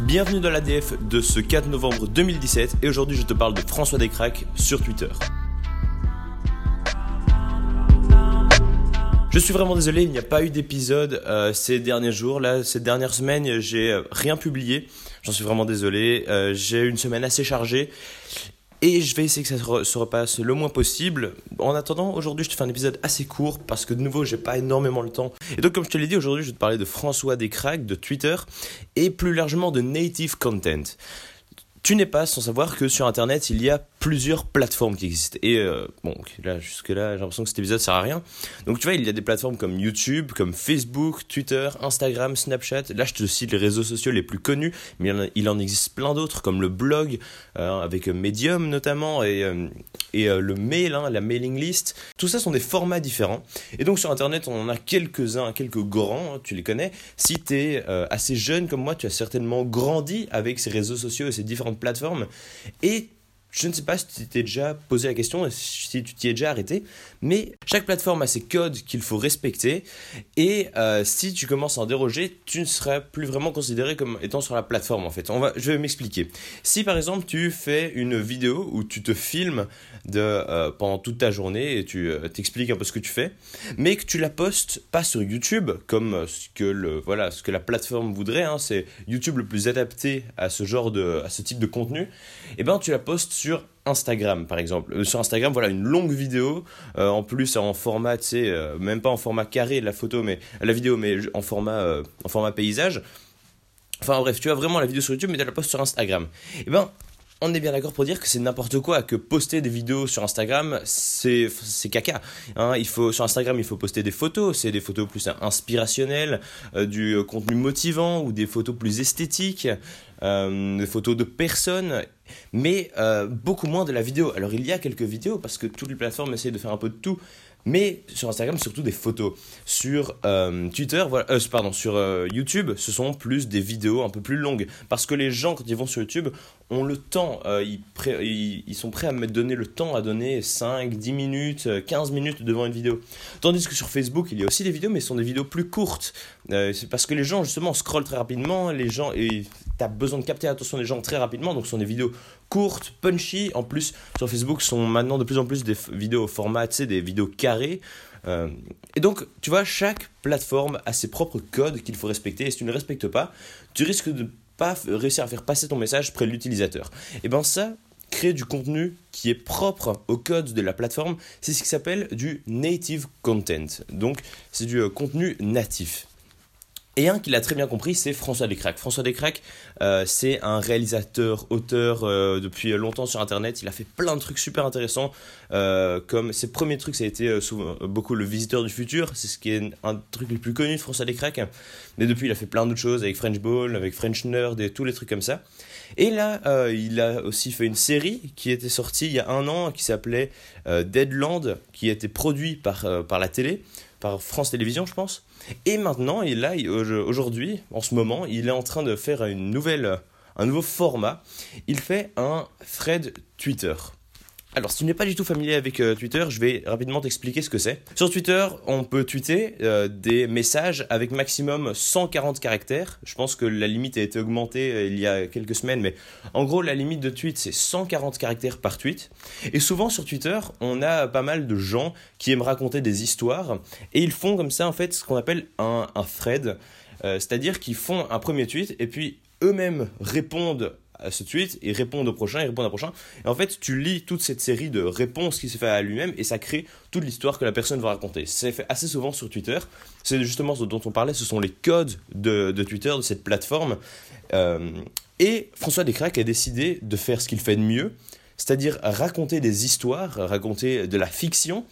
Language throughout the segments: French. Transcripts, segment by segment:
Bienvenue dans l'ADF de ce 4 novembre 2017 et aujourd'hui je te parle de François Descraques sur Twitter. Je suis vraiment désolé, il n'y a pas eu d'épisode euh, ces derniers jours. Là, ces dernières semaines, j'ai euh, rien publié. J'en suis vraiment désolé. Euh, j'ai une semaine assez chargée et je vais essayer que ça se, repasse le moins possible. En attendant, aujourd'hui, je te fais un épisode assez court parce que de nouveau, j'ai pas énormément le temps. Et donc, comme je te l'ai dit, aujourd'hui, je vais te parler de François Descraques de Twitter et plus largement de native content. Tu n'es pas sans savoir que sur Internet, il y a plusieurs plateformes qui existent. Et euh, bon, là, jusque-là, j'ai l'impression que cet épisode sert à rien. Donc tu vois, il y a des plateformes comme YouTube, comme Facebook, Twitter, Instagram, Snapchat. Là, je te cite les réseaux sociaux les plus connus, mais il en, existe plein d'autres, comme le blog, euh, avec Medium notamment, et, euh, et le mail, hein, la mailing list. Tout ça sont des formats différents. Et donc sur Internet, on en a quelques-uns, quelques grands, hein, tu les connais. Si tu es assez jeune comme moi, tu as certainement grandi avec ces réseaux sociaux et ces différentes plateforme. Et je ne sais pas si tu t'es déjà posé la question, si tu t'y es déjà arrêté, mais chaque plateforme a ses codes qu'il faut respecter. Et euh, si tu commences à en déroger, tu ne seras plus vraiment considéré comme étant sur la plateforme en fait. On va, je vais m'expliquer. Si par exemple tu fais une vidéo où tu te filmes de, euh, pendant toute ta journée et tu euh, t'expliques un peu ce que tu fais, mais que tu la postes pas sur YouTube comme ce que, le, voilà, ce que la plateforme voudrait, hein, c'est YouTube le plus adapté à ce genre de, à ce type de contenu, et eh ben tu la postes sur Instagram par exemple. Euh, sur Instagram, voilà une longue vidéo, euh, en plus en format, tu sais, euh, même pas en format carré la photo, mais la vidéo, mais en format, en format paysage. Enfin bref, tu as vraiment la vidéo sur YouTube, mais tu la postes sur Instagram. Et eh ben, on est bien d'accord pour dire que c'est n'importe quoi, que poster des vidéos sur Instagram, c'est caca. Hein. il faut, sur Instagram, il faut poster des photos, c'est des photos plus inspirationnelles, euh, du contenu motivant ou des photos plus esthétiques, euh, des photos de personnes, mais euh, beaucoup moins de la vidéo. Alors il y a quelques vidéos parce que toutes les plateformes essayent de faire un peu de tout, mais sur Instagram, surtout des photos. Sur euh, Twitter, voilà, euh, pardon, sur euh, YouTube, ce sont plus des vidéos un peu plus longues. Parce que les gens, quand ils vont sur YouTube, ont le temps. ils, ils, sont prêts à me donner le temps, à donner 5, 10 minutes, 15 minutes devant une vidéo. Tandis que sur Facebook, il y a aussi des vidéos, mais ce sont des vidéos plus courtes. c'est parce que les gens, justement, scrollent très rapidement. Les gens, tu besoin de capter l'attention des gens très rapidement. Donc, ce sont des vidéos courtes, punchy. En plus, sur Facebook, sont maintenant de plus en plus des vidéos au format, tu sais, des vidéos carrées. Euh, et donc, tu vois, chaque plateforme a ses propres codes qu'il faut respecter. Et si tu ne les respectes pas, tu risques de pas réussir à faire passer ton message près de l'utilisateur. Et bien ça, créer du contenu qui est propre au code de la plateforme, c'est ce qui s'appelle du native content. Donc, c'est du euh, contenu natif. Et un qui l'a très bien compris, c'est François Descraques. François Descraques, euh, c'est un réalisateur, auteur euh, depuis longtemps sur Internet. Il a fait plein de trucs super intéressants. Euh, comme ses premiers trucs, ça a été souvent, beaucoup le Visiteur du futur. C'est ce qui est un truc le plus connu de François Descraques. Mais depuis, il a fait plein d'autres choses avec French Ball, avec French Nerd et tous les trucs comme ça. Et là, il a aussi fait une série qui était sortie il y a un an qui s'appelait Deadland, qui a été produit par, par la télé par France Télévisions, je pense. Et maintenant, il là, aujourd'hui, en ce moment, il est en train de faire une nouvelle, un nouveau format. Il fait un thread Twitter. Alors, si tu n'es pas du tout familier avec euh, Twitter, je vais rapidement t'expliquer ce que c'est. Sur Twitter, on peut tweeter euh, des messages avec maximum 140 caractères. Je pense que la limite a été augmentée euh, il y a quelques semaines, mais en gros, la limite de tweet, c'est 140 caractères par tweet. Et souvent sur Twitter, on a pas mal de gens qui aiment raconter des histoires, et ils font comme ça, en fait, ce qu'on appelle un, un thread. C'est-à-dire qu'ils font un premier tweet, et puis eux-mêmes répondent ce tweet, et répondent au prochain, et répondent au prochain. Et en fait, tu lis toute cette série de réponses qui se fait à lui-même et ça crée toute l'histoire que la personne va raconter. C'est fait assez souvent sur Twitter. C'est justement ce dont on parlait, ce sont les codes de, de Twitter, de cette plateforme. Euh, et François Descraques a décidé de faire ce qu'il fait de mieux, c'est-à-dire raconter des histoires, raconter de la fiction.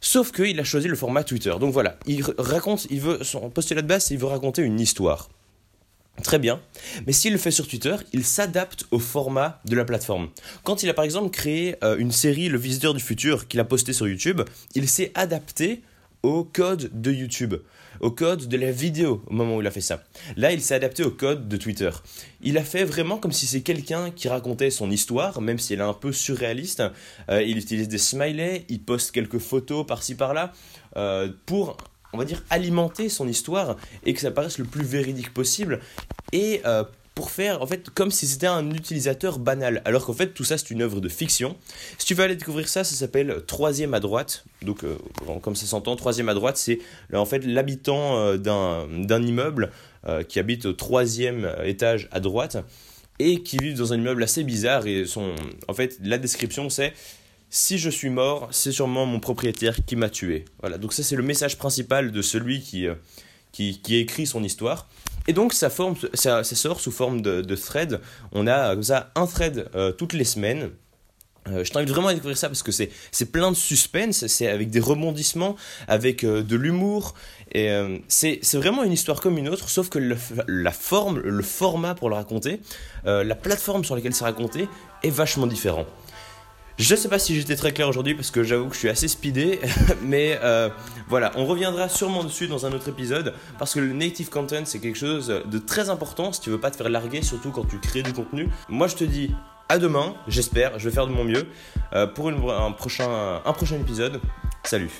Sauf qu'il a choisi le format Twitter. Donc voilà, il raconte, il veut, son postulat de base, il veut raconter une histoire. Très bien. Mais s'il le fait sur Twitter, il s'adapte au format de la plateforme. Quand il a par exemple créé euh, une série Le Visiteur du Futur qu'il a posté sur YouTube, il s'est adapté au code de YouTube, au code de la vidéo au moment où il a fait ça. Là, il s'est adapté au code de Twitter. Il a fait vraiment comme si c'est quelqu'un qui racontait son histoire, même si elle est un peu surréaliste. Euh, il utilise des smileys, il poste quelques photos par-ci par-là euh, pour on va dire, alimenter son histoire et que ça paraisse le plus véridique possible. Et euh, pour faire en fait comme si c'était un utilisateur banal, alors qu'en fait tout ça c'est une œuvre de fiction. Si tu veux aller découvrir ça, ça s'appelle Troisième à droite. Donc euh, comme ça s'entend, Troisième à droite, c'est en fait l'habitant euh, d'un immeuble qui habite au troisième étage à droite et qui vit dans un immeuble assez bizarre et son en fait la description c'est si je suis mort, c'est sûrement mon propriétaire qui m'a tué. Voilà, donc ça c'est le message principal de celui qui, qui, qui écrit son histoire. Et donc ça, forme, ça, sort sous forme de, thread. On a comme ça un thread euh, toutes les semaines. Euh, je t'invite vraiment à découvrir ça parce que c'est, c'est plein de suspense, c'est avec des rebondissements, avec euh, de l'humour. Et c'est vraiment une histoire comme une autre, sauf que la forme, le format pour le raconter, la plateforme sur laquelle c'est raconté est vachement différent. Je sais pas si j'étais très clair aujourd'hui parce que j'avoue que je suis assez speedé, mais euh, voilà, on reviendra sûrement dessus dans un autre épisode parce que le native content c'est quelque chose de très important si tu veux pas te faire larguer, surtout quand tu crées du contenu. Moi je te dis à demain, j'espère, je vais faire de mon mieux euh, pour un prochain épisode. Salut